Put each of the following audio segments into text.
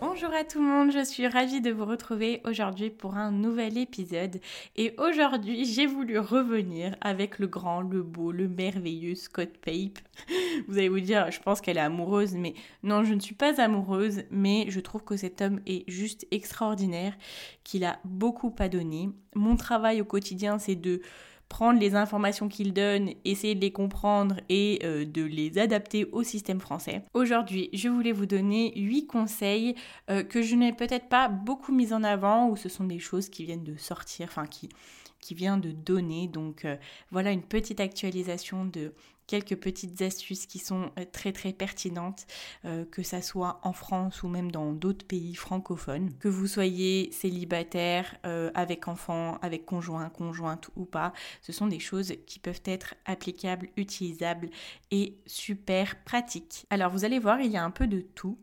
Bonjour à tout le monde, je suis ravie de vous retrouver aujourd'hui pour un nouvel épisode. Et aujourd'hui, j'ai voulu revenir avec le grand, le beau, le merveilleux Scott Pape. Vous allez vous dire, je pense qu'elle est amoureuse, mais non, je ne suis pas amoureuse, mais je trouve que cet homme est juste extraordinaire, qu'il a beaucoup à donner. Mon travail au quotidien, c'est de prendre les informations qu'il donne, essayer de les comprendre et euh, de les adapter au système français. Aujourd'hui, je voulais vous donner 8 conseils euh, que je n'ai peut-être pas beaucoup mis en avant ou ce sont des choses qui viennent de sortir, enfin qui, qui vient de donner. Donc euh, voilà une petite actualisation de quelques petites astuces qui sont euh, très très pertinentes, euh, que ça soit en France ou même dans d'autres pays francophones. Que vous soyez célibataire, euh, avec enfant, avec conjoint, conjointe ou pas, ce sont des choses qui peuvent être applicables, utilisables et super pratiques. Alors vous allez voir, il y a un peu de tout.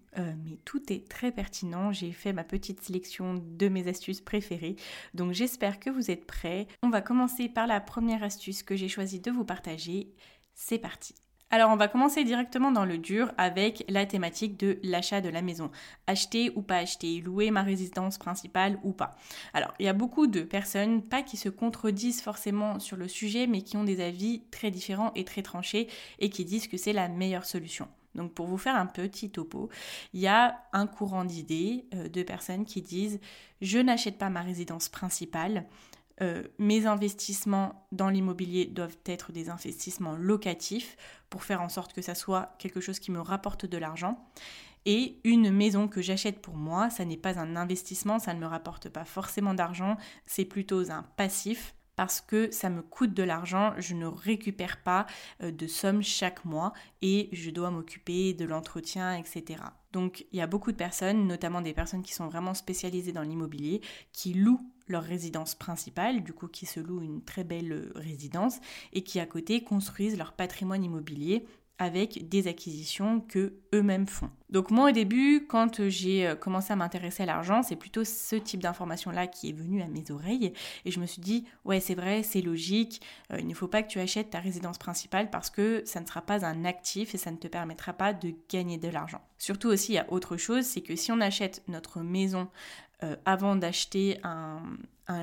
mais tout est très pertinent. J'ai fait ma petite sélection de mes astuces préférées. Donc j'espère que vous êtes prêts. On va commencer par la première astuce que j'ai choisi de vous partager c'est parti. Alors on va commencer directement dans le dur avec la thématique de l'achat de la maison. Acheter ou pas acheter, louer ma résidence principale ou pas. Alors il y a beaucoup de personnes, pas qui se contredisent forcément sur le sujet, mais qui ont des avis très différents et très tranchés et qui disent que c'est la meilleure solution. Donc pour vous faire un petit topo, il y a un courant d'idées euh, de personnes qui disent je n'achète pas ma résidence principale, euh, mes investissements dans l'immobilier doivent être des investissements locatifs pour faire en sorte que ça soit quelque chose qui me rapporte de l'argent. Et une maison que j'achète pour moi, ça n'est pas un investissement, ça ne me rapporte pas forcément d'argent, c'est plutôt un passif parce que ça me coûte de l'argent, je ne récupère pas euh, de somme chaque mois et je dois m'occuper de l'entretien, etc. Donc il y a beaucoup de personnes, notamment des personnes qui sont vraiment spécialisées dans l'immobilier, qui louent leur résidence principale, du coup qui se louent une très belle euh, résidence et qui à côté construisent leur patrimoine immobilier avec des acquisitions que eux-mêmes font. Donc moi au début, quand j'ai euh, commencé à m'intéresser à l'argent, c'est plutôt ce type d'information-là qui est venu à mes oreilles et je me suis dit ouais c'est vrai, c'est logique, euh, il ne faut pas que tu achètes ta résidence principale parce que ça ne sera pas un actif et ça ne te permettra pas de gagner de l'argent. Surtout aussi il y a autre chose, c'est que si on achète notre maison euh, avant d'acheter un,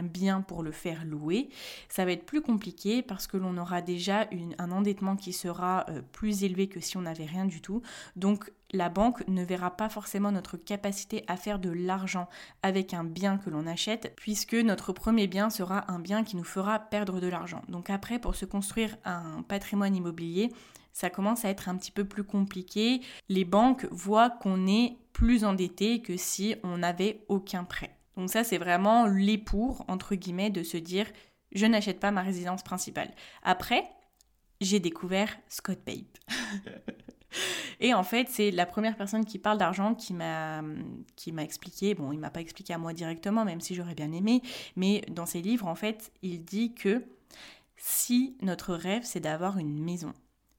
bien pour le faire louer, ça va être plus compliqué parce que l'on aura déjà un endettement qui sera euh, plus élevé que si on n'avait rien du tout. Donc la banque ne verra pas forcément notre capacité à faire de l'argent avec un bien que l'on achète, puisque notre premier bien sera un bien qui nous fera perdre de l'argent. Donc après, pour se construire un patrimoine immobilier, ça commence à être un petit peu plus compliqué. Les banques voient qu'on est plus endetté que si on n'avait aucun prêt. Donc ça, c'est vraiment les pour, entre guillemets, de se dire, je n'achète pas ma résidence principale. Après, j'ai découvert Scott Pape. Et en fait, c'est la première personne qui parle d'argent qui m'a qui m'a expliqué. Bon, il m'a pas expliqué à moi directement, même si j'aurais bien aimé. Mais dans ses livres, en fait, il dit que si notre rêve c'est d'avoir une maison,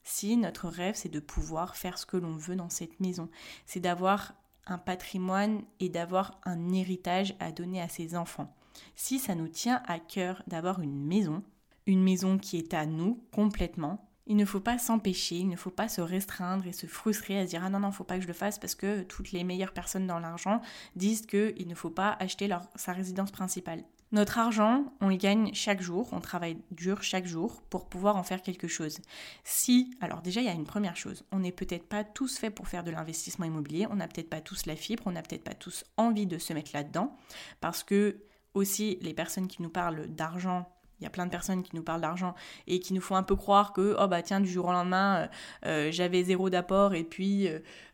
si notre rêve c'est de pouvoir faire ce que l'on veut dans cette maison, c'est d'avoir un patrimoine et d'avoir un héritage à donner à ses enfants. Si ça nous tient à cœur d'avoir une maison, une maison qui est à nous complètement, il ne faut pas s'empêcher, il ne faut pas se restreindre et se frustrer à se dire ah non non faut pas que je le fasse parce que toutes les meilleures personnes dans l'argent disent qu'il ne faut pas acheter sa résidence principale. Notre argent, on le gagne chaque jour, on travaille dur chaque jour pour pouvoir en faire quelque chose. Si, alors déjà il y a une première chose, on n'est peut-être pas tous faits pour faire de l'investissement immobilier, on n'a peut-être pas tous la fibre, on n'a peut-être pas tous envie de se mettre là-dedans, parce que aussi les personnes qui nous parlent d'argent il y a plein de personnes qui nous parlent d'argent et qui nous font un peu croire que oh bah tiens du jour au lendemain euh, euh, j'avais zéro d'apport et puis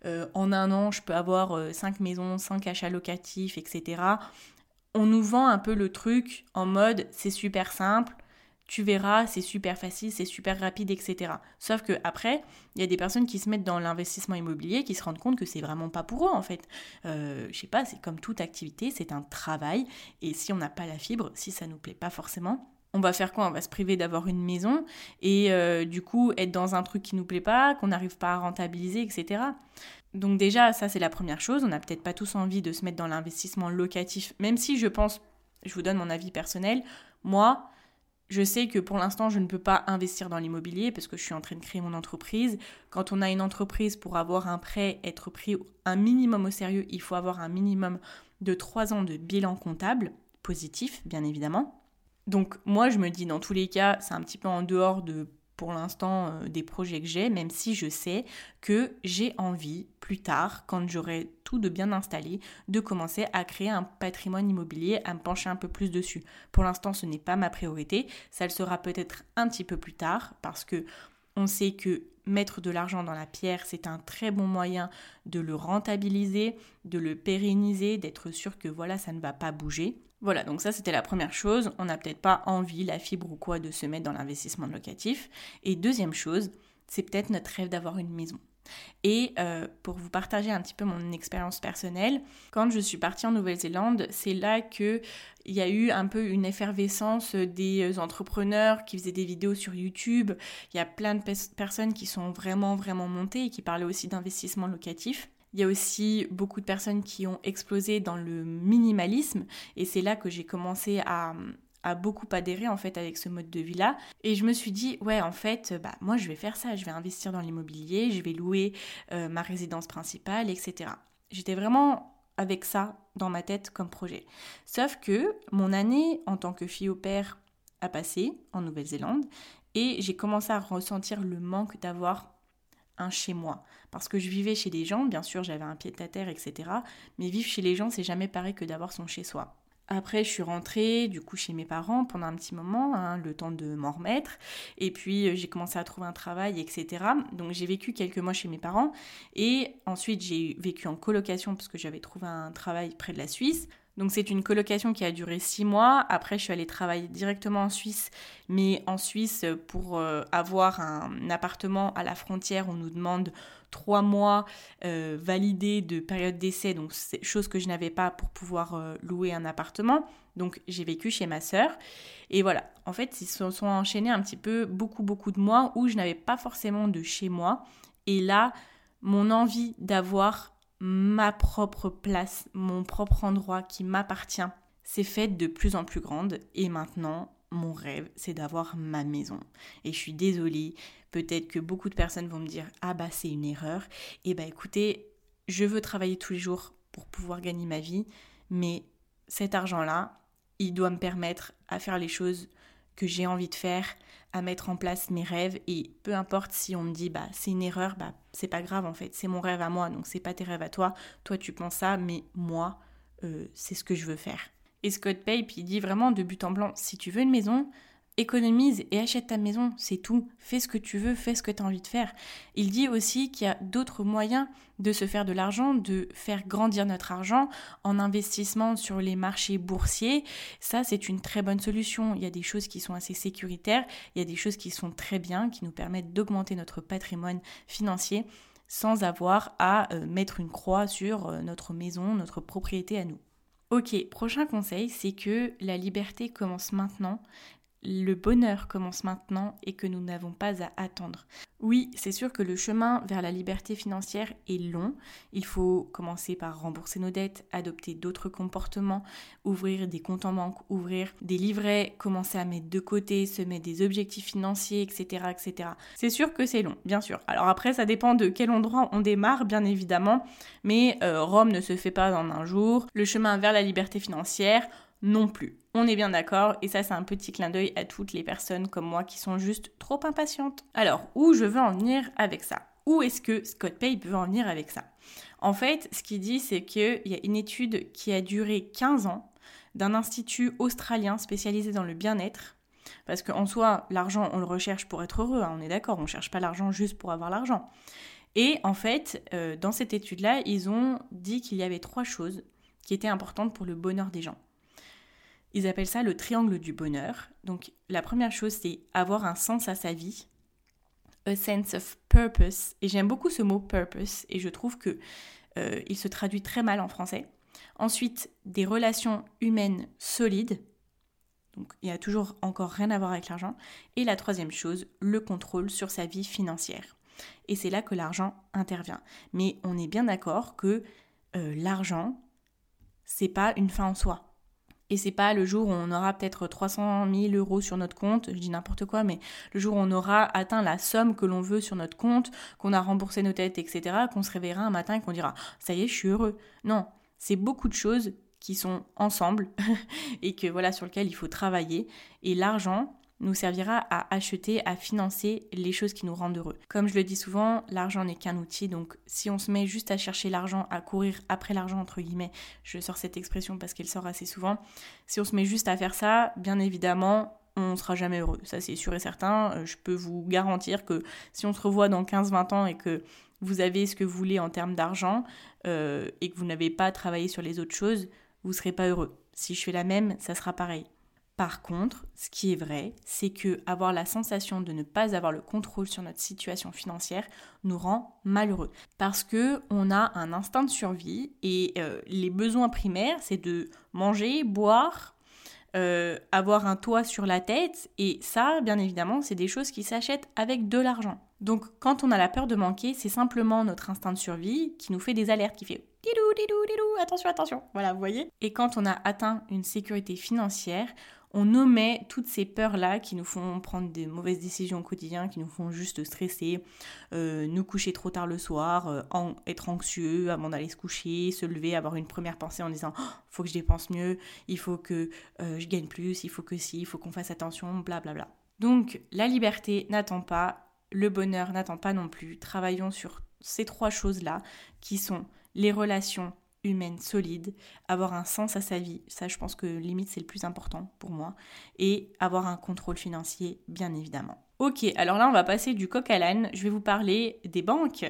euh, en un an je peux avoir cinq maisons, cinq achats locatifs, etc on nous vend un peu le truc en mode c'est super simple, tu verras, c'est super facile, c'est super rapide, etc. Sauf que après, il y a des personnes qui se mettent dans l'investissement immobilier, qui se rendent compte que c'est vraiment pas pour eux en fait. Je sais pas, c'est comme toute activité, c'est un travail, et si on n'a pas la fibre, si ça nous plaît pas forcément, on va faire quoi? On va se priver d'avoir une maison et euh, du coup être dans un truc qui nous plaît pas, qu'on n'arrive pas à rentabiliser, etc. Donc déjà, ça c'est la première chose. On n'a peut-être pas tous envie de se mettre dans l'investissement locatif, même si je pense, je vous donne mon avis personnel, moi, je sais que pour l'instant, je ne peux pas investir dans l'immobilier parce que je suis en train de créer mon entreprise. Quand on a une entreprise, pour avoir un prêt, être pris un minimum au sérieux, il faut avoir un minimum de 3 ans de bilan comptable, positif bien évidemment. Donc moi, je me dis dans tous les cas, c'est un petit peu en dehors de pour l'instant euh, des projets que j'ai, même si je sais que j'ai envie plus tard, quand j'aurai tout de bien installé, de commencer à créer un patrimoine immobilier, à me pencher un peu plus dessus. Pour l'instant, ce n'est pas ma priorité, ça le sera peut-être un petit peu plus tard, parce que on sait que mettre de l'argent dans la pierre, c'est un très bon moyen de le rentabiliser, de le pérenniser, d'être sûr que voilà, ça ne va pas bouger. Voilà, donc ça c'était la première chose. On n'a peut-être pas envie, la fibre ou quoi, de se mettre dans l'investissement locatif. Et deuxième chose, c'est peut-être notre rêve d'avoir une maison. Et euh, pour vous partager un petit peu mon expérience personnelle, quand je suis partie en Nouvelle-Zélande, c'est là qu'il y a eu un peu une effervescence des entrepreneurs qui faisaient des vidéos sur YouTube. Il y a plein de personnes qui sont vraiment, vraiment montées et qui parlaient aussi d'investissement locatif. Il y a aussi beaucoup de personnes qui ont explosé dans le minimalisme et c'est là que j'ai commencé à, beaucoup adhérer en fait avec ce mode de vie là et je me suis dit ouais en fait bah moi je vais faire ça. Je vais investir dans l'immobilier je vais louer euh, ma résidence principale etc j'étais vraiment avec ça dans ma tête comme projet. Sauf que mon année en tant que fille au père a passé en Nouvelle-Zélande et j'ai commencé à ressentir le manque d'avoir un chez moi. Parce que je vivais chez des gens, bien sûr j'avais un pied à terre, etc. Mais vivre chez les gens, c'est jamais pareil que d'avoir son chez soi. Après, je suis rentrée du coup chez mes parents pendant un petit moment, hein, le temps de m'en remettre. Et puis, euh, j'ai commencé à trouver un travail, etc. Donc, j'ai vécu quelques mois chez mes parents. Et ensuite, j'ai vécu en colocation parce que j'avais trouvé un travail près de la Suisse. Donc c'est une colocation qui a duré six mois. Après, je suis allée travailler directement en Suisse, mais en Suisse, pour euh, avoir un appartement à la frontière, on nous demande trois mois euh, validés de période d'essai, donc c'est chose que je n'avais pas pour pouvoir euh, louer un appartement. Donc j'ai vécu chez ma sœur. Et voilà, en fait, ils se sont enchaînés un petit peu beaucoup, beaucoup de mois où je n'avais pas forcément de chez moi. Et là, mon envie d'avoir ma propre place, mon propre endroit qui m'appartient, s'est faite de plus en plus grande et maintenant mon rêve c'est d'avoir ma maison. Et je suis désolée, peut-être que beaucoup de personnes vont me dire ah bah c'est une erreur. Et bah écoutez, je veux travailler tous les jours pour pouvoir gagner ma vie, mais cet argent-là, il doit me permettre à faire les choses que j'ai envie de faire, à mettre en place mes rêves. Et peu importe si on me dit bah c'est une erreur, bah c'est pas grave en fait, c'est mon rêve à moi donc c'est pas tes rêves à toi, toi tu penses ça mais moi euh, c'est ce que je veux faire. Et Scott Pape il dit vraiment de but en blanc si tu veux une maison, économise et achète ta maison, c'est tout. Fais ce que tu veux, fais ce que tu as envie de faire. Il dit aussi qu'il y a d'autres moyens de se faire de l'argent, de faire grandir notre argent en investissement sur les marchés boursiers. Ça, c'est une très bonne solution. Il y a des choses qui sont assez sécuritaires, il y a des choses qui sont très bien, qui nous permettent d'augmenter notre patrimoine financier sans avoir à euh, mettre une croix sur euh, notre maison, notre propriété à nous. Ok, prochain conseil, c'est que la liberté commence maintenant, le bonheur commence maintenant et que nous n'avons pas à attendre. Oui, c'est sûr que le chemin vers la liberté financière est long. Il faut commencer par rembourser nos dettes, adopter d'autres comportements, ouvrir des comptes en banque, ouvrir des livrets, commencer à mettre de côté, se mettre des objectifs financiers, etc. etc. C'est sûr que c'est long, bien sûr. Alors après, ça dépend de quel endroit on démarre, bien évidemment, mais euh, Rome ne se fait pas en un jour. Le chemin vers la liberté financière, non plus. On est bien d'accord, et ça c'est un petit clin d'œil à toutes les personnes comme moi qui sont juste trop impatientes. Alors, où je veux en venir avec ça? Où est-ce que Scott Pape veut en venir avec ça? En fait, ce qu'il dit, c'est qu'il y a une étude qui a duré 15 ans d'un institut australien spécialisé dans le bien-être. Parce qu'en soi, l'argent, on le recherche pour être heureux, hein, on est d'accord, on ne cherche pas l'argent juste pour avoir l'argent. Et en fait, euh, dans cette étude-là, ils ont dit qu'il y avait trois choses qui étaient importantes pour le bonheur des gens. Ils appellent ça le triangle du bonheur. Donc la première chose, c'est avoir un sens à sa vie, a sense of purpose. Et j'aime beaucoup ce mot purpose et je trouve que euh, il se traduit très mal en français. Ensuite, des relations humaines solides. Donc il n'y a toujours encore rien à voir avec l'argent. Et la troisième chose, le contrôle sur sa vie financière. Et c'est là que l'argent intervient. Mais on est bien d'accord que euh, l'argent, c'est pas une fin en soi. Et c'est pas le jour où on aura peut-être 300 000 euros sur notre compte, je dis n'importe quoi, mais le jour où on aura atteint la somme que l'on veut sur notre compte, qu'on a remboursé nos dettes, etc., qu'on se réveillera un matin et qu'on dira ça y est, je suis heureux. Non, c'est beaucoup de choses qui sont ensemble et que voilà sur lesquelles il faut travailler. Et l'argent, nous servira à acheter, à financer les choses qui nous rendent heureux. Comme je le dis souvent, l'argent n'est qu'un outil, donc si on se met juste à chercher l'argent, à courir après l'argent, entre guillemets, je sors cette expression parce qu'elle sort assez souvent, si on se met juste à faire ça, bien évidemment, on ne sera jamais heureux. Ça, c'est sûr et certain. Euh, je peux vous garantir que si on se revoit dans 15-20 ans et que vous avez ce que vous voulez en termes d'argent euh, et que vous n'avez pas travaillé sur les autres choses, vous ne serez pas heureux. Si je fais la même, ça sera pareil. Par contre, ce qui est vrai, c'est que avoir la sensation de ne pas avoir le contrôle sur notre situation financière nous rend malheureux parce que on a un instinct de survie et euh, les besoins primaires, c'est de manger, boire, euh, avoir un toit sur la tête et ça, bien évidemment, c'est des choses qui s'achètent avec de l'argent. Donc, quand on a la peur de manquer, c'est simplement notre instinct de survie qui nous fait des alertes, qui fait didou, didou, didou, attention, attention. Voilà, vous voyez. Et quand on a atteint une sécurité financière, on nommait toutes ces peurs-là qui nous font prendre des mauvaises décisions au quotidien, qui nous font juste stresser, euh, nous coucher trop tard le soir, euh, être anxieux avant d'aller se coucher, se lever, avoir une première pensée en disant oh, faut que je dépense mieux, il faut que euh, je gagne plus, il faut que si, il faut qu'on fasse attention, blablabla. Bla bla. Donc la liberté n'attend pas, le bonheur n'attend pas non plus. Travaillons sur ces trois choses-là qui sont les relations humaine solide, avoir un sens à sa vie, ça je pense que limite c'est le plus important pour moi, et avoir un contrôle financier bien évidemment. Ok, alors là on va passer du coq à l'âne, je vais vous parler des banques.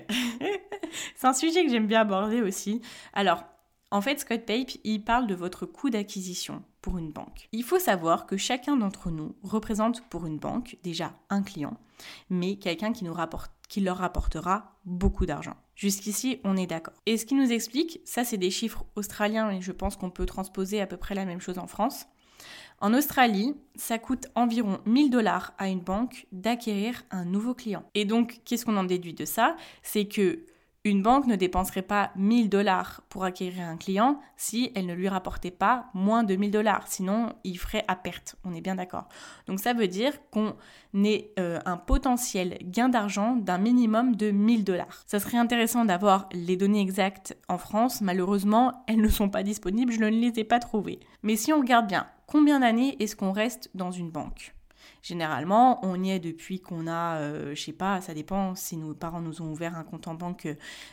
c'est un sujet que j'aime bien aborder aussi. Alors, en fait, Scott Pape, il parle de votre coût d'acquisition pour une banque. Il faut savoir que chacun d'entre nous représente pour une banque déjà un client, mais quelqu'un qui nous rapporte qui leur rapportera beaucoup d'argent. Jusqu'ici, on est d'accord. Et ce qui nous explique, ça c'est des chiffres australiens et je pense qu'on peut transposer à peu près la même chose en France. En Australie, ça coûte environ 1000 dollars à une banque d'acquérir un nouveau client. Et donc, qu'est-ce qu'on en déduit de ça? C'est que une banque ne dépenserait pas 1000 dollars pour acquérir un client si elle ne lui rapportait pas moins de 1000 dollars. Sinon, il ferait à perte. On est bien d'accord. Donc ça veut dire qu'on ait euh, un potentiel gain d'argent d'un minimum de 1000 dollars. Ça serait intéressant d'avoir les données exactes en France. Malheureusement, elles ne sont pas disponibles. Je ne les ai pas trouvées. Mais si on regarde bien, combien d'années est-ce qu'on reste dans une banque? Généralement, on y est depuis qu'on a, euh, je sais pas, ça dépend si nos parents nous ont ouvert un compte en banque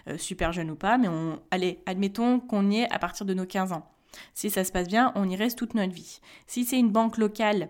euh, super jeune ou pas, mais on, allez, admettons qu'on y est à partir de nos 15 ans. Si ça se passe bien, on y reste toute notre vie. Si c'est une banque locale,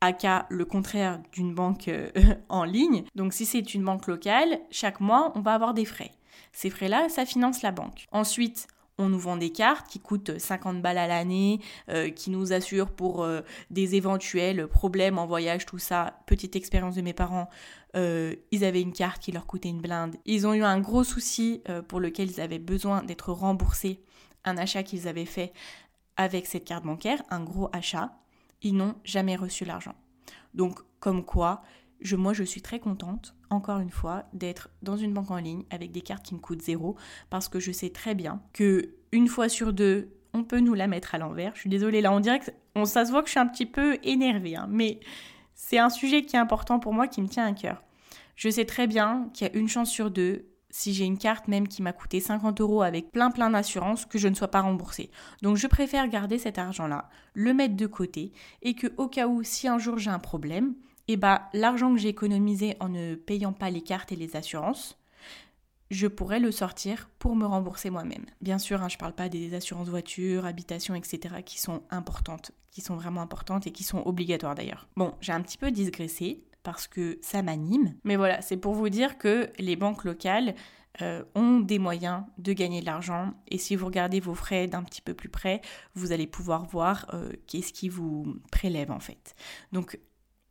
aka le contraire d'une banque euh, en ligne, donc si c'est une banque locale, chaque mois, on va avoir des frais. Ces frais-là, ça finance la banque. Ensuite, on nous vend des cartes qui coûtent 50 balles à l'année, euh, qui nous assurent pour euh, des éventuels problèmes en voyage, tout ça. Petite expérience de mes parents, euh, ils avaient une carte qui leur coûtait une blinde. Ils ont eu un gros souci pour lequel ils avaient besoin d'être remboursés, un achat qu'ils avaient fait avec cette carte bancaire, un gros achat. Ils n'ont jamais reçu l'argent. Donc, comme quoi, moi, je suis très contente, encore une fois, d'être dans une banque en ligne avec des cartes qui me coûtent zéro, parce que je sais très bien que une fois sur deux, on peut nous la mettre à l'envers. Je suis désolée, là, on dirait que on, ça se voit que je suis un petit peu énervée, hein, mais c'est un sujet qui est important pour moi, qui me tient à cœur. Je sais très bien qu'il y a une chance sur deux, si j'ai une carte même qui m'a coûté 50 euros avec plein plein d'assurance, que je ne sois pas remboursée. Donc je préfère garder cet argent-là, le mettre de côté, et que au cas où, si un jour j'ai un problème, et eh bah, l'argent que j'ai économisé en ne payant pas les cartes et les assurances, je pourrais le sortir pour me rembourser moi-même. Bien sûr, hein, je ne parle pas des assurances voiture, habitation, etc., qui sont importantes, qui sont vraiment importantes et qui sont obligatoires d'ailleurs. Bon, j'ai un petit peu digressé parce que ça m'anime, mais voilà, c'est pour vous dire que les banques locales, euh, ont des moyens de gagner de l'argent. Et si vous regardez vos frais d'un petit peu plus près, vous allez pouvoir voir euh, qu'est-ce qui vous prélève en fait. Donc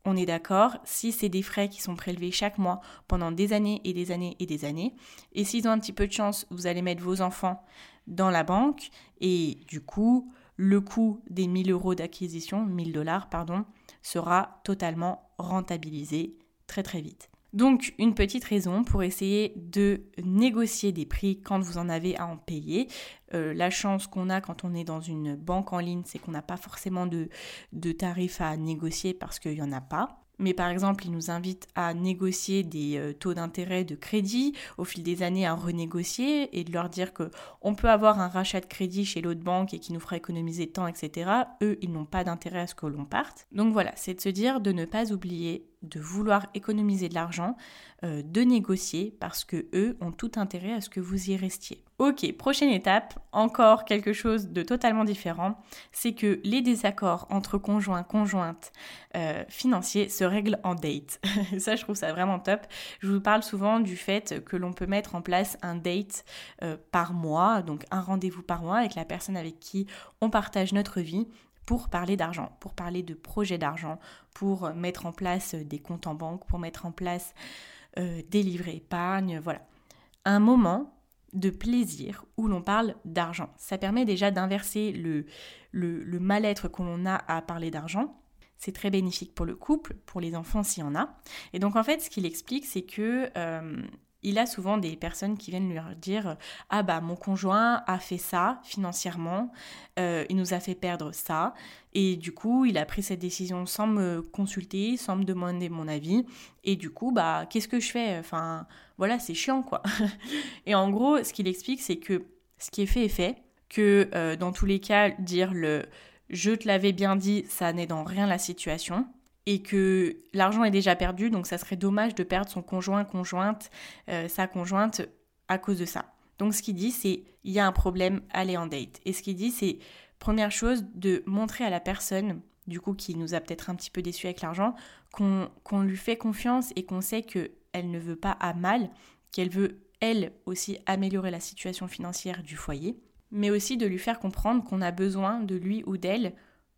on est d'accord, si c'est des frais qui sont prélevés chaque mois pendant des années et des années et des années, et s'ils ont un petit peu de chance, vous allez mettre vos enfants dans la banque, et du coup, le coût des 1000 euros d'acquisition, 1000 dollars, pardon, sera totalement rentabilisé très très vite. Donc une petite raison pour essayer de négocier des prix quand vous en avez à en payer. Euh, la chance qu'on a quand on est dans une banque en ligne, c'est qu'on n'a pas forcément de, de tarifs à négocier parce qu'il n'y en a pas mais par exemple, ils nous invitent à négocier des euh, taux d'intérêt de crédit au fil des années à renégocier et de leur dire que on peut avoir un rachat de crédit chez l'autre banque et qui nous fera économiser temps, etc. Eux, ils n'ont pas d'intérêt à ce que l'on parte. Donc voilà, c'est de se dire de ne pas oublier de vouloir économiser de l'argent, euh, de négocier parce que eux ont tout intérêt à ce que vous y restiez. Ok, prochaine étape, encore quelque chose de totalement différent, c'est que les désaccords entre conjoints, conjointes euh, financiers se règlent en date. ça, je trouve ça vraiment top. Je vous parle souvent du fait que l'on peut mettre en place un date euh, par mois, donc un rendez-vous par mois avec la personne avec qui on partage notre vie pour parler d'argent, pour parler de projets d'argent, pour mettre en place des comptes en banque, pour mettre en place euh, des livrets épargne, voilà. Un moment de plaisir où l'on parle d'argent. Ça permet déjà d'inverser le, mal-être qu'on a à parler d'argent. C'est très bénéfique pour le couple, pour les enfants s'il y en a. Et donc en fait, ce qu'il explique, c'est que euh, il a souvent des personnes qui viennent lui dire ah bah mon conjoint a fait ça financièrement, euh, il nous a fait perdre ça et du coup il a pris cette décision sans me consulter, sans me demander mon avis. Et du coup bah qu'est-ce que je fais? Enfin voilà c'est chiant quoi. et en gros ce qu'il explique c'est que ce qui est fait est fait, que euh, dans tous les cas dire le je te l'avais bien dit ça n'est dans rien la situation et que l'argent est déjà perdu, donc ça serait dommage de perdre son conjoint, conjointe, euh, sa conjointe à cause de ça. Donc ce qu'il dit, c'est il y a un problème, allez en date. Et ce qu'il dit, c'est première chose de montrer à la personne, du coup qui nous a peut-être un petit peu déçu avec l'argent, qu'on lui fait confiance et qu'on sait qu'elle ne veut pas à mal, qu'elle veut elle aussi améliorer la situation financière du foyer, mais aussi de lui faire comprendre qu'on a besoin de lui ou d'elle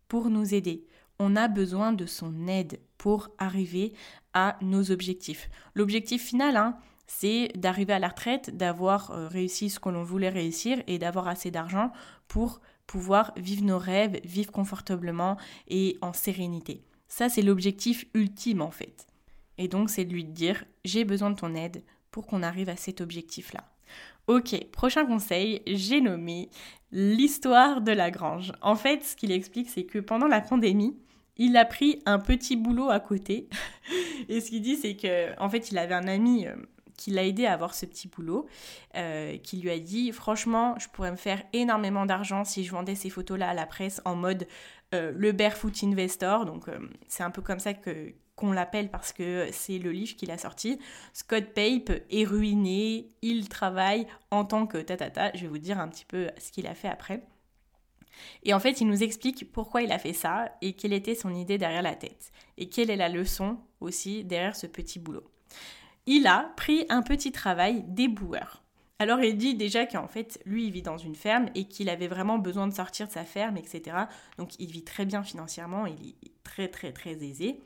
pour nous aider on a besoin de son aide pour arriver à nos objectifs. L'objectif final, hein, c'est d'arriver à la retraite, d'avoir euh, réussi ce que l'on voulait réussir et d'avoir assez d'argent pour pouvoir vivre nos rêves, vivre confortablement et en sérénité. Ça, c'est l'objectif ultime en fait. Et donc, c'est de lui dire, j'ai besoin de ton aide pour qu'on arrive à cet objectif-là. Ok, prochain conseil, j'ai nommé l'histoire de la grange. En fait, ce qu'il explique, c'est que pendant la pandémie, il a pris un petit boulot à côté. et ce qu'il dit, c'est que en fait, il avait un ami euh, qui l'a aidé à avoir ce petit boulot, euh, qui lui a dit franchement, je pourrais me faire énormément d'argent si je vendais ces photos-là à la presse en mode euh, le barefoot investor. Donc c'est un peu comme ça qu'on l'appelle parce que c'est le livre qu'il a sorti. Scott Pape est ruiné, il travaille en tant que tatata. Je vais vous dire un petit peu ce qu'il a fait après. Et en fait, il nous explique pourquoi il a fait ça et quelle était son idée derrière la tête. Et quelle est la leçon aussi derrière ce petit boulot. Il a pris un petit travail d'éboueur. Alors il dit déjà qu'en fait, lui, il vit dans une ferme et qu'il avait vraiment besoin de sortir de sa ferme, etc. Donc il vit très bien financièrement, il est très très très aisé.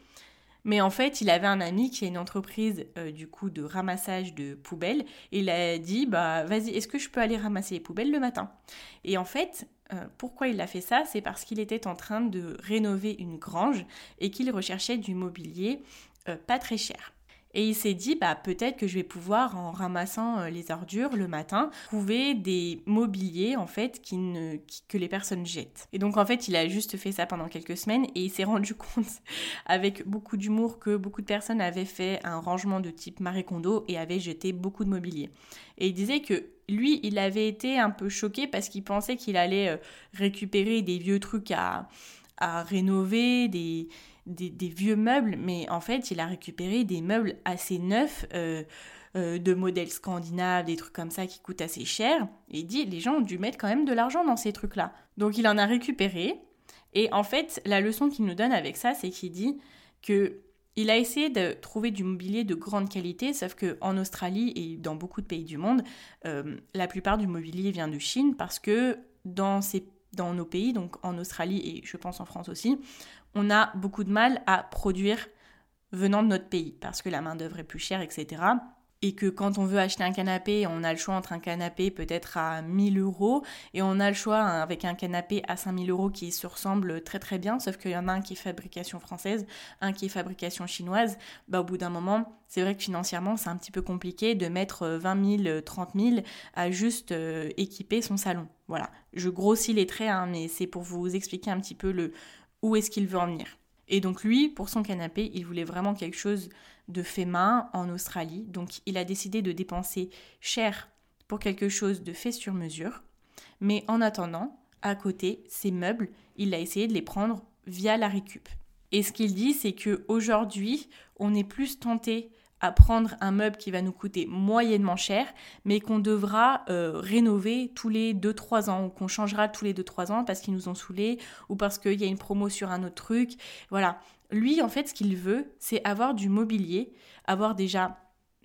Mais en fait, il avait un ami qui a une entreprise euh, du coup de ramassage de poubelles. Et il a dit bah vas-y, est-ce que je peux aller ramasser les poubelles le matin? Et en fait, euh, pourquoi il a fait ça? C'est parce qu'il était en train de rénover une grange et qu'il recherchait du mobilier euh, pas très cher. Et il s'est dit, bah, peut-être que je vais pouvoir, en ramassant euh, les ordures le matin, trouver des mobiliers, en fait, qui ne, que les personnes jettent. Et donc, en fait, il a juste fait ça pendant quelques semaines et il s'est rendu compte, avec beaucoup d'humour, que beaucoup de personnes avaient fait un rangement de type Marie Kondo et avaient jeté beaucoup de mobilier. Et il disait que lui, il avait été un peu choqué parce qu'il pensait qu'il allait euh, récupérer des vieux trucs à, à rénover, des des, vieux meubles, mais en fait, il a récupéré des meubles assez neufs, euh, euh, de modèles scandinaves, des trucs comme ça qui coûtent assez cher. Et il dit, les gens ont dû mettre quand même de l'argent dans ces trucs-là. Donc il en a récupéré. Et en fait, la leçon qu'il nous donne avec ça, c'est qu'il dit que Il a essayé de trouver du mobilier de grande qualité, sauf qu'en Australie et dans beaucoup de pays du monde, euh, la plupart du mobilier vient de Chine parce que dans, ces, dans nos pays, donc en Australie et je pense en France aussi, on a beaucoup de mal à produire venant de notre pays parce que la main-d'œuvre est plus chère, etc et que quand on veut acheter un canapé, on a le choix entre un canapé peut-être à 1000 euros et on a le choix avec un canapé à 5000 euros qui se ressemble très très bien, sauf qu'il y en a un qui est fabrication française, un qui est fabrication chinoise, bah, au bout d'un moment, c'est vrai que financièrement, c'est un petit peu compliqué de mettre 20 000, 30 000 à juste euh, équiper son salon. Voilà, je grossis les traits, hein, mais c'est pour vous expliquer un petit peu le où est-ce qu'il veut en venir. Et donc lui, pour son canapé, il voulait vraiment quelque chose de fait main en Australie. Donc il a décidé de dépenser cher pour quelque chose de fait sur mesure. Mais en attendant, à côté, ses meubles, il a essayé de les prendre via la récup. Et ce qu'il dit, c'est que aujourd'hui, on est plus tenté à prendre un meuble qui va nous coûter moyennement cher, mais qu'on devra euh, rénover tous les 2-3 ans, ou qu'on changera tous les 2-3 ans parce qu'ils nous ont saoulés, ou parce qu'il y a une promo sur un autre truc. Voilà. Lui, en fait, ce qu'il veut, c'est avoir du mobilier, avoir déjà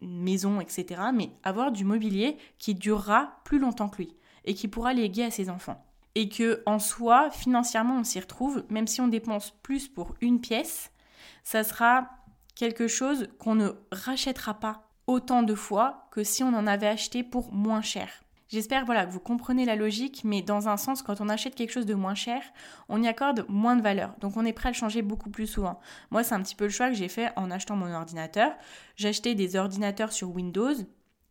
maison, etc., mais avoir du mobilier qui durera plus longtemps que lui et qui pourra léguer à ses enfants. Et que, en soi, financièrement, on s'y retrouve, même si on dépense plus pour une pièce, ça sera quelque chose qu'on ne rachètera pas autant de fois que si on en avait acheté pour moins cher. J'espère voilà, que vous comprenez la logique, mais dans un sens, quand on achète quelque chose de moins cher, on y accorde moins de valeur. Donc on est prêt à le changer beaucoup plus souvent. Moi, c'est un petit peu le choix que j'ai fait en achetant mon ordinateur. Acheté des ordinateurs sur Windows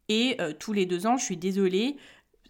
et euh, tous les deux ans, je suis désolée,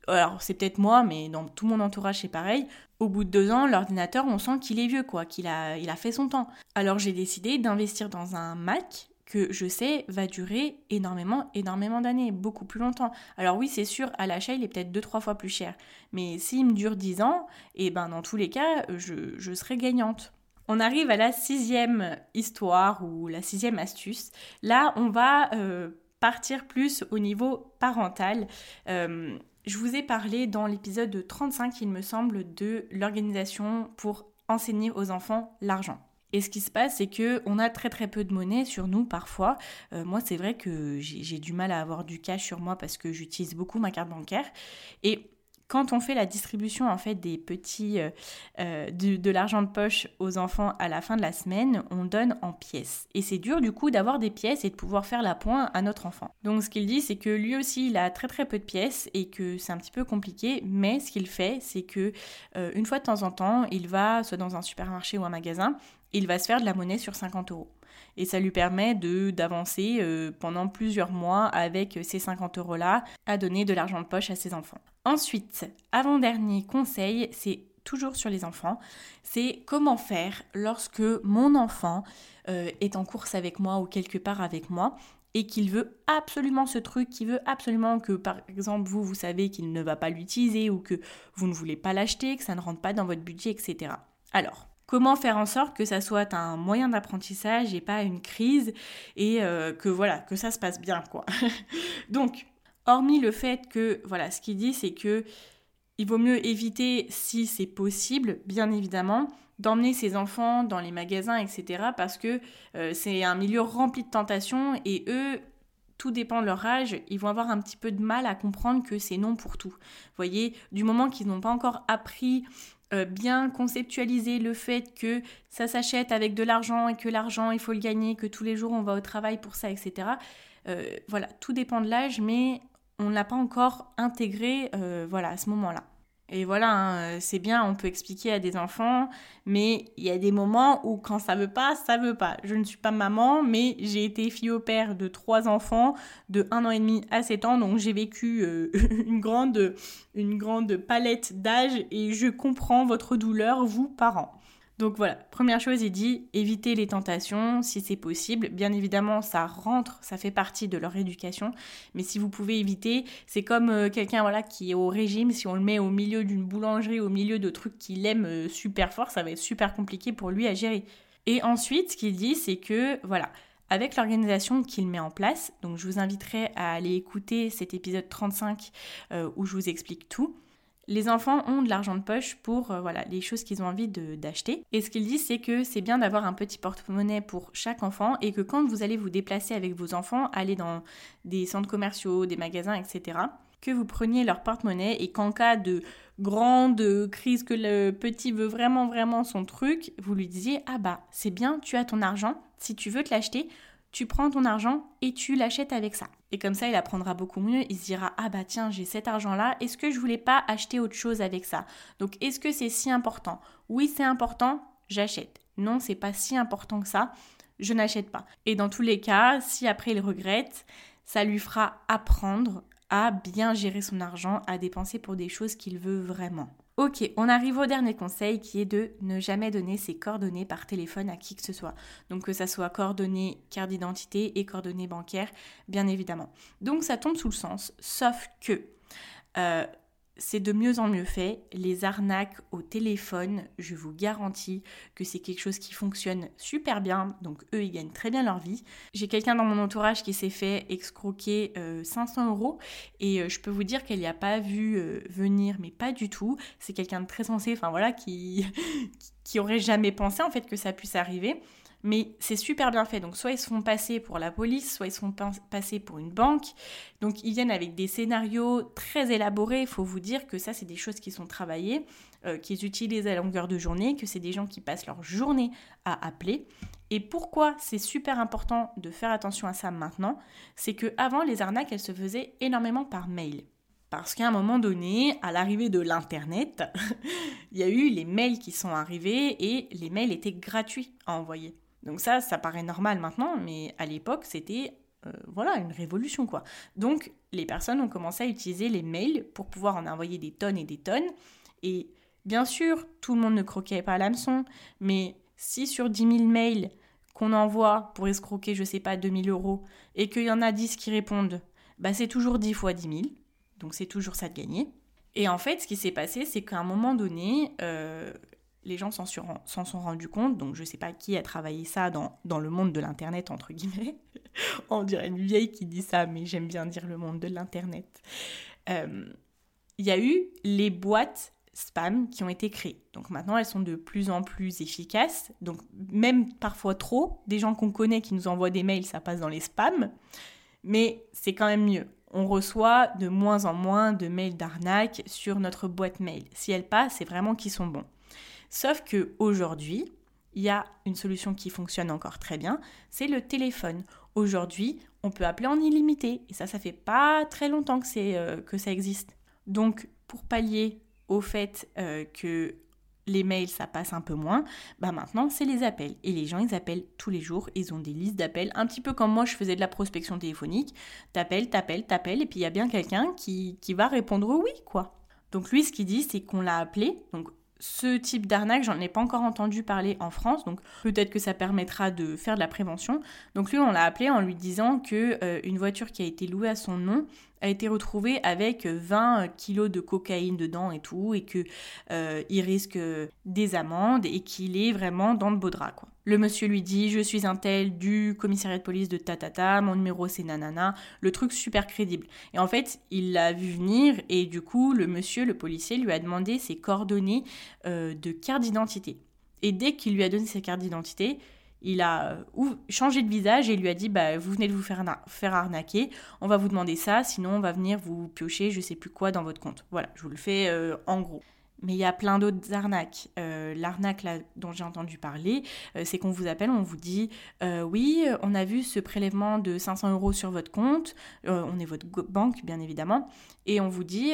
alors c'est peut-être moi, mais dans tout mon entourage c'est pareil, au bout de deux ans, l'ordinateur, on sent qu'il est vieux, quoi, qu'il a, il a fait son temps. Alors j'ai décidé d'investir dans un Mac que je sais va durer énormément, énormément d'années, beaucoup plus longtemps. Alors oui, c'est sûr, à l'achat, il est peut-être deux, trois fois plus cher. Mais s'il me dure dix ans, et eh ben dans tous les cas, je, serai gagnante. On arrive à la sixième histoire ou la sixième astuce. Là, on va euh, partir plus au niveau parental. Euh, je vous ai parlé dans l'épisode 35, il me semble, de l'organisation pour enseigner aux enfants l'argent. Et ce qui se passe, c'est que on a très très peu de monnaie sur nous parfois. Euh, moi, c'est vrai que j'ai du mal à avoir du cash sur moi parce que j'utilise beaucoup ma carte bancaire. Et quand on fait la distribution en fait des petits euh, euh, de, l'argent de poche aux enfants à la fin de la semaine, on donne en pièces. Et c'est dur du coup d'avoir des pièces et de pouvoir faire la pointe à notre enfant. Donc ce qu'il dit, c'est que lui aussi, il a très très peu de pièces et que c'est un petit peu compliqué. Mais ce qu'il fait, c'est que euh, une fois de temps en temps, il va soit dans un supermarché ou un magasin, il va se faire de la monnaie sur 50 euros et ça lui permet de d'avancer pendant plusieurs mois avec ces 50 euros là à donner de l'argent de poche à ses enfants. Ensuite, avant-dernier conseil, c'est toujours sur les enfants, c'est comment faire lorsque mon enfant euh, est en course avec moi ou quelque part avec moi et qu'il veut absolument ce truc, qu'il veut absolument que par exemple vous, vous savez qu'il ne va pas l'utiliser ou que vous ne voulez pas l'acheter, que ça ne rentre pas dans votre budget, etc. Alors, comment faire en sorte que ça soit un moyen d'apprentissage et pas une crise et euh, que voilà, que ça se passe bien quoi. Donc, Hormis le fait que, voilà, ce qu'il dit, c'est que il vaut mieux éviter, si c'est possible, bien évidemment, d'emmener ses enfants dans les magasins, etc. Parce que euh, c'est un milieu rempli de tentations et eux, tout dépend de leur âge, ils vont avoir un petit peu de mal à comprendre que c'est non pour tout. Vous voyez, du moment qu'ils n'ont pas encore appris euh, bien conceptualiser le fait que ça s'achète avec de l'argent et que l'argent, il faut le gagner, que tous les jours on va au travail pour ça, etc. Euh, voilà, tout dépend de l'âge, mais on ne l'a pas encore intégré euh, voilà, à ce moment-là. Et voilà, hein, c'est bien, on peut expliquer à des enfants, mais il y a des moments où quand ça veut pas, ça veut pas. Je ne suis pas maman, mais j'ai été fille au père de trois enfants de un an et demi à 7 ans, donc j'ai vécu euh, une, grande, une grande palette d'âge et je comprends votre douleur, vous, parents. Donc voilà, première chose, il dit éviter les tentations si c'est possible. Bien évidemment, ça rentre, ça fait partie de leur éducation, mais si vous pouvez éviter, c'est comme euh, quelqu'un qui est au régime, si on le met au milieu d'une boulangerie, au milieu de trucs qu'il aime euh, super fort, ça va être super compliqué pour lui à gérer. Et ensuite, ce qu'il dit, c'est que voilà, avec l'organisation qu'il met en place, donc je vous inviterai à aller écouter cet épisode 35 euh, où je vous explique tout Les enfants ont de l'argent de poche pour euh, voilà, les choses qu'ils ont envie d'acheter. Et ce qu'ils disent, c'est que c'est bien d'avoir un petit porte-monnaie pour chaque enfant et que quand vous allez vous déplacer avec vos enfants, aller dans des centres commerciaux, des magasins, etc., que vous preniez leur porte-monnaie et qu'en cas de grande crise que le petit veut vraiment vraiment son truc, vous lui disiez ah bah c'est bien, tu as ton argent, si tu veux te l'acheter, tu prends ton argent et tu l'achètes avec ça. Et comme ça, il apprendra beaucoup mieux. Il se dira Ah bah tiens, j'ai cet argent-là. Est-ce que je voulais pas acheter autre chose avec ça? Donc est-ce que c'est si important? Oui, c'est important, j'achète. Non, c'est pas si important que ça, je n'achète pas. Et dans tous les cas, si après il regrette, ça lui fera apprendre à bien gérer son argent, à dépenser pour des choses qu'il veut vraiment. Ok, on arrive au dernier conseil qui est de ne jamais donner ses coordonnées par téléphone à qui que ce soit. Donc que ça soit coordonnées carte d'identité et coordonnées bancaires, bien évidemment. Donc ça tombe sous le sens, sauf que euh, c'est de mieux en mieux fait. Les arnaques au téléphone, je vous garantis que c'est quelque chose qui fonctionne super bien. Donc eux, ils gagnent très bien leur vie. J'ai quelqu'un dans mon entourage qui s'est fait excroquer 500 euh, euros et euh, je peux vous dire qu'elle n'y a pas vu euh, venir, mais pas du tout. C'est quelqu'un de très sensé, enfin voilà, qui qui aurait jamais pensé en fait que ça puisse arriver mais c'est super bien fait. Donc soit ils se font passer pour la police, soit ils se font passer pour une banque. Donc ils viennent avec des scénarios très élaborés. Il faut vous dire que ça, c'est des choses qui sont travaillées, euh, qu'ils utilisent à longueur de journée, que c'est des gens qui passent leur journée à appeler. Et pourquoi c'est super important de faire attention à ça maintenant C'est que avant les arnaques, elles se faisaient énormément par mail. Parce qu'à un moment donné, à l'arrivée de l'Internet, il y a eu les mails qui sont arrivés et les mails étaient gratuits à envoyer. Donc ça, ça paraît normal maintenant, mais à l'époque, c'était euh, voilà une révolution quoi. Donc les personnes ont commencé à utiliser les mails pour pouvoir en envoyer des tonnes et des tonnes. Et bien sûr, tout le monde ne croquait pas à l'hameçon, mais si sur 10 000 mails qu'on envoie pour escroquer, je sais pas, 2000 euros, et qu'il y en a 10 qui répondent, bah c'est toujours 10 fois 10 000, donc c'est toujours ça de gagner. Et en fait, ce qui s'est passé, c'est qu'à un moment donné, euh, les gens s'en sont rendus compte, donc je ne sais pas qui a travaillé ça dans, dans le monde de l'Internet, entre guillemets. On dirait une vieille qui dit ça, mais j'aime bien dire le monde de l'Internet. Euh, il y a eu les boîtes spam qui ont été créées. Donc maintenant, elles sont de plus en plus efficaces. Donc même parfois trop, des gens qu'on connaît qui nous envoient des mails, ça passe dans les spams. Mais c'est quand même mieux. On reçoit de moins en moins de mails d'arnaque sur notre boîte mail. Si elles passent, c'est vraiment qu'ils sont bons. Sauf que aujourd'hui, il y a une solution qui fonctionne encore très bien, c'est le téléphone. Aujourd'hui, on peut appeler en illimité et ça, ça fait pas très longtemps que, euh, ça existe. Donc, pour pallier au fait euh, que les mails, ça passe un peu moins, bah maintenant, c'est les appels. Et les gens, ils appellent tous les jours, ils ont des listes d'appels, un petit peu comme moi, je faisais de la prospection téléphonique. T'appelles, t'appelles, t'appelles, et puis il y a bien quelqu'un qui, va répondre oui, quoi. Donc lui, ce qu'il dit, c'est qu'on l'a appelé, ce type d'arnaque, j'en ai pas encore entendu parler en France, donc peut-être que ça permettra de faire de la prévention. Donc lui, on l'a appelé en lui disant que euh, une voiture qui a été louée à son nom a été retrouvé avec 20 kilos de cocaïne dedans et tout, et que euh, il risque des amendes et qu'il est vraiment dans le beau drap, quoi. Le monsieur lui dit Je suis un tel du commissariat de police de Tatata, mon numéro c'est nanana, le truc super crédible. Et en fait, il l'a vu venir et du coup, le monsieur, le policier, lui a demandé ses coordonnées euh, de carte d'identité. Et dès qu'il lui a donné ses cartes d'identité, il a euh, changé de visage et lui a dit bah, Vous venez de vous faire, faire arnaquer, on va vous demander ça, sinon on va venir vous piocher je sais plus quoi dans votre compte. Voilà, je vous le fais euh, en gros. Mais il y a plein d'autres arnaques. Euh, l'arnaque dont j'ai entendu parler, c'est qu'on vous appelle, on vous dit oui, on a vu ce prélèvement de 500 euros sur votre compte, on est votre banque bien évidemment, et on vous dit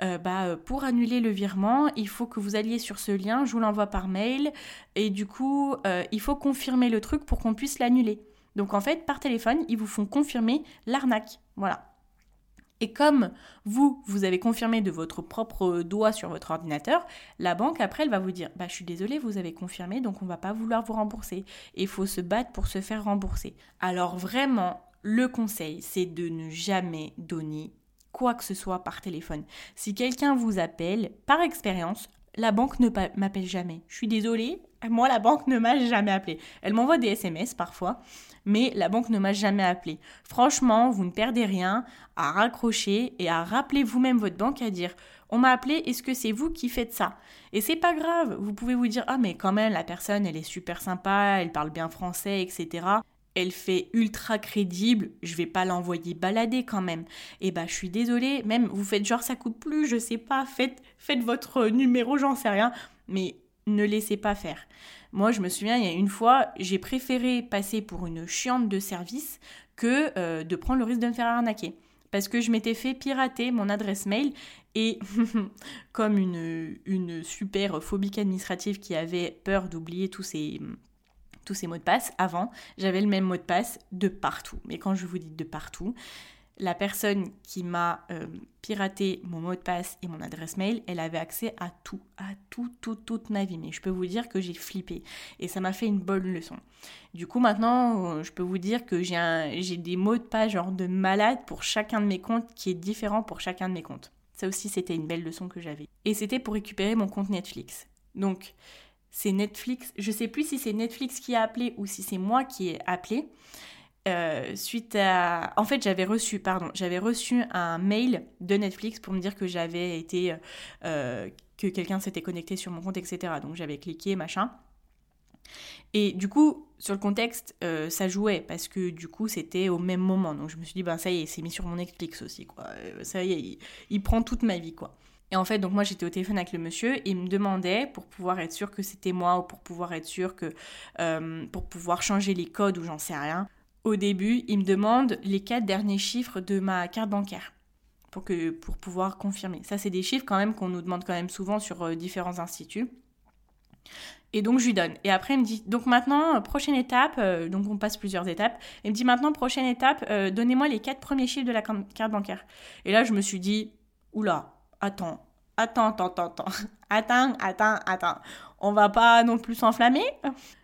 bah pour annuler le virement, il faut que vous alliez sur ce lien, je vous l'envoie par mail, et du coup il faut confirmer le truc pour qu'on puisse l'annuler. Donc en fait par téléphone ils vous font confirmer l'arnaque, voilà. Et comme vous, vous avez confirmé de votre propre doigt sur votre ordinateur, la banque, après, elle va vous dire, bah, je suis désolée, vous avez confirmé, donc on va pas vouloir vous rembourser. Et il faut se battre pour se faire rembourser. Alors vraiment, le conseil, c'est de ne jamais donner quoi que ce soit par téléphone. Si quelqu'un vous appelle, par expérience, la banque ne m'appelle jamais. Je suis désolée, moi la banque ne m'a jamais appelé. Elle m'envoie des SMS parfois, mais la banque ne m'a jamais appelé. Franchement, vous ne perdez rien à raccrocher et à rappeler vous-même votre banque à dire on m'a appelé, est-ce que c'est vous qui faites ça? Et c'est pas grave, vous pouvez vous dire ah mais quand même la personne elle est super sympa, elle parle bien français, etc elle fait ultra crédible, je vais pas l'envoyer balader quand même. Et eh bah je suis désolée, même vous faites genre ça coûte plus, je sais pas, faites, faites votre numéro, j'en sais rien, mais ne laissez pas faire. Moi je me souviens, il y a une fois, j'ai préféré passer pour une chiante de service que euh, de prendre le risque de me faire arnaquer. Parce que je m'étais fait pirater mon adresse mail et comme une, une super phobique administrative qui avait peur d'oublier tous ces tous ces mots de passe. Avant, j'avais le même mot de passe de partout. Mais quand je vous dis de partout, la personne qui m'a euh, piraté mon mot de passe et mon adresse mail, elle avait accès à tout, à tout, tout, toute ma vie. Mais je peux vous dire que j'ai flippé et ça m'a fait une bonne leçon. Du coup, maintenant, euh, je peux vous dire que j'ai des mots de passe genre de malade pour chacun de mes comptes qui est différent pour chacun de mes comptes. Ça aussi, c'était une belle leçon que j'avais. Et c'était pour récupérer mon compte Netflix. Donc, c'est Netflix. Je sais plus si c'est Netflix qui a appelé ou si c'est moi qui ai appelé. Euh, suite à. En fait, j'avais reçu, pardon, j'avais reçu un mail de Netflix pour me dire que j'avais été. Euh, que quelqu'un s'était connecté sur mon compte, etc. Donc j'avais cliqué, machin. Et du coup, sur le contexte, euh, ça jouait parce que du coup, c'était au même moment. Donc je me suis dit, ben ça y est, c'est mis sur mon Netflix aussi, quoi. Ça y est, il prend toute ma vie, quoi. Et en fait, donc moi j'étais au téléphone avec le monsieur il me demandait pour pouvoir être sûr que c'était moi ou pour pouvoir être sûr que euh, pour pouvoir changer les codes ou j'en sais rien. Au début, il me demande les quatre derniers chiffres de ma carte bancaire pour pouvoir confirmer. Ça, c'est des chiffres quand même qu'on nous demande quand même souvent sur euh, différents instituts. Et donc je lui donne. Et après il me dit donc maintenant euh, prochaine étape, donc on passe plusieurs étapes. Il me dit maintenant prochaine étape, donnez-moi les quatre premiers chiffres de la carte bancaire. Et là je me suis dit oula attends, attends, attends, attends, attends, attends, attends, on va pas non plus s'enflammer?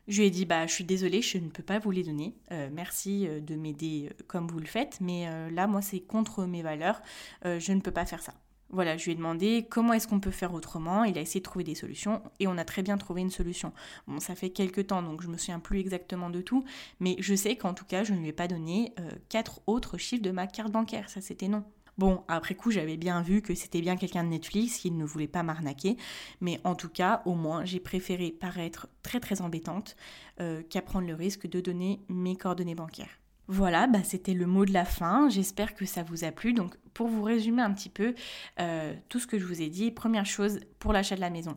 Je lui ai dit, bah, je suis désolée, je ne peux pas vous les donner. Euh, merci euh, de m'aider euh, comme vous le faites, mais là, moi, c'est contre mes valeurs. je ne peux pas faire ça. Voilà, je lui ai demandé comment est-ce qu'on peut faire autrement. Il a essayé de trouver des solutions et on a très bien trouvé une solution. Bon, ça fait quelques temps donc je me souviens plus exactement de tout, mais je sais qu'en tout cas, je ne lui ai pas donné quatre autres chiffres de ma carte bancaire. Ça, c'était non. Bon, après coup, j'avais bien vu que c'était bien quelqu'un de Netflix, qui ne voulait pas m'arnaquer, mais en tout cas, au moins, j'ai préféré paraître très très embêtante euh, qu'à prendre le risque de donner mes coordonnées bancaires. Voilà, bah c'était le mot de la fin. J'espère que ça vous a plu. Donc, pour vous résumer un petit peu euh, tout ce que je vous ai dit, première chose pour l'achat de la maison.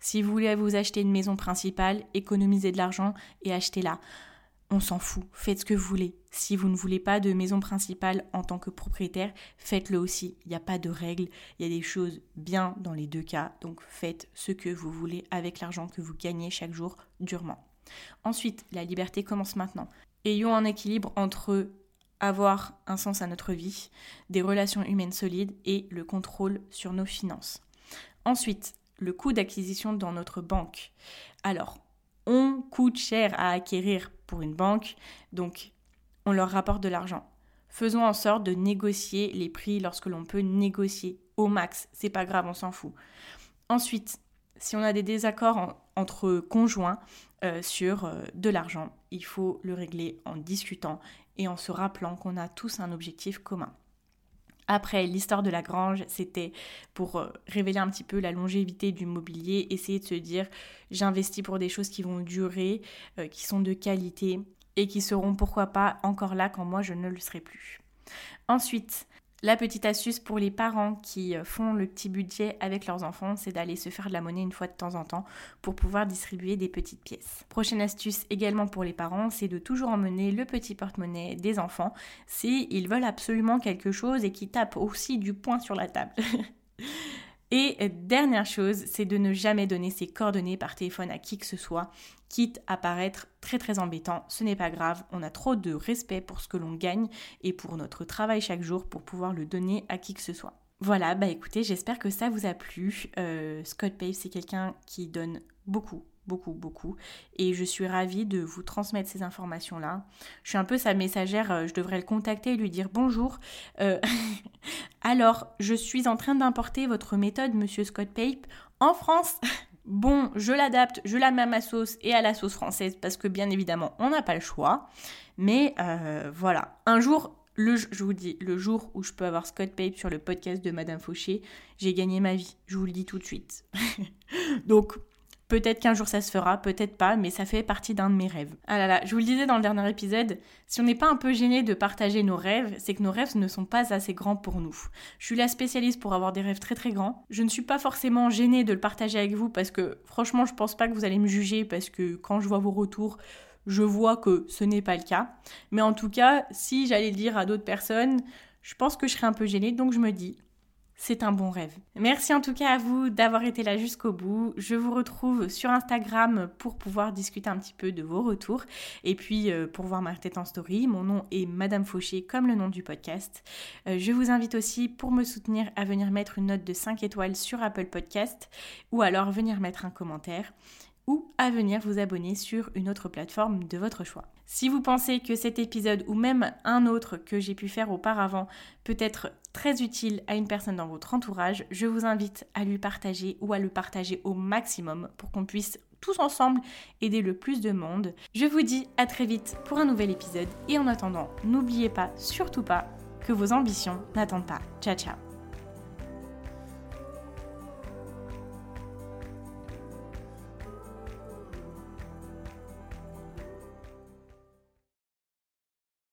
Si vous voulez vous acheter une maison principale, économisez de l'argent et achetez-la on s'en fout, faites ce que vous voulez. Si vous ne voulez pas de maison principale en tant que propriétaire, faites-le aussi. Il n'y a pas de règles, il y a des choses bien dans les deux cas, donc faites ce que vous voulez avec l'argent que vous gagnez chaque jour durement. Ensuite, la liberté commence maintenant. Ayons un équilibre entre avoir un sens à notre vie, des relations humaines solides et le contrôle sur nos finances. Ensuite, le coût d'acquisition dans notre banque. Alors, on coûte cher à acquérir pour une banque, donc on leur rapporte de l'argent. Faisons en sorte de négocier les prix lorsque l'on peut négocier au max, c'est pas grave, on s'en fout. Ensuite, si on a des désaccords entre conjoints euh, sur euh, de l'argent, il faut le régler en discutant et en se rappelant qu'on a tous un objectif commun. Après, l'histoire de la grange, c'était pour euh, révéler un petit peu la longévité du mobilier, essayer de se dire j'investis pour des choses qui vont durer, euh, qui sont de qualité et qui seront pourquoi pas encore là quand moi je ne le serai plus. Ensuite, la petite astuce pour les parents qui euh, font le petit budget avec leurs enfants, c'est d'aller se faire de la monnaie une fois de temps en temps pour pouvoir distribuer des petites pièces. Prochaine astuce également pour les parents, c'est de toujours emmener le petit porte-monnaie des enfants s'ils veulent absolument quelque chose et qui tapent aussi du poing sur la table. Et dernière chose, c'est de ne jamais donner ses coordonnées par téléphone à qui que ce soit, quitte à paraître très très embêtant. Ce n'est pas grave, on a trop de respect pour ce que l'on gagne et pour notre travail chaque jour pour pouvoir le donner à qui que ce soit. Voilà, bah écoutez, j'espère que ça vous a plu. Euh, Scott Pave, c'est quelqu'un qui donne beaucoup, beaucoup, beaucoup. Et je suis ravie de vous transmettre ces informations-là. Je suis un peu sa messagère, euh, je devrais le contacter et lui dire bonjour. Euh, alors, je suis en train d'importer votre méthode, monsieur Scott Pape, En France, bon, je l'adapte, je la mets à ma sauce et à la sauce française parce que bien évidemment, on n'a pas le choix. Mais euh, voilà, un jour, le, je vous dis, le jour où je peux avoir Scott Pape sur le podcast de Madame Fauché, j'ai gagné ma vie. Je vous le dis tout de suite. Donc, Peut-être qu'un jour ça se fera, peut-être pas, mais ça fait partie d'un de mes rêves. Ah là là, je vous le disais dans le dernier épisode, si on n'est pas un peu gêné de partager nos rêves, c'est que nos rêves ne sont pas assez grands pour nous. Je suis la spécialiste pour avoir des rêves très très grands. Je ne suis pas forcément gênée de le partager avec vous parce que franchement, je pense pas que vous allez me juger parce que quand je vois vos retours, je vois que ce n'est pas le cas. Mais en tout cas, si j'allais le dire à d'autres personnes, je pense que je serais un peu gênée, donc je me dis, c'est un bon rêve. Merci en tout cas à vous d'avoir été là jusqu'au bout. Je vous retrouve sur Instagram pour pouvoir discuter un petit peu de vos retours et puis euh, pour voir ma tête en story. Mon nom est Madame Fauché comme le nom du podcast. Euh, je vous invite aussi pour me soutenir à venir mettre une note de 5 étoiles sur Apple Podcast ou alors venir mettre un commentaire ou à venir vous abonner sur une autre plateforme de votre choix. Si vous pensez que cet épisode ou même un autre que j'ai pu faire auparavant peut être très utile à une personne dans votre entourage, je vous invite à lui partager ou à le partager au maximum pour qu'on puisse tous ensemble aider le plus de monde. Je vous dis à très vite pour un nouvel épisode et en attendant, n'oubliez pas, surtout pas, que vos ambitions n'attendent pas. Ciao ciao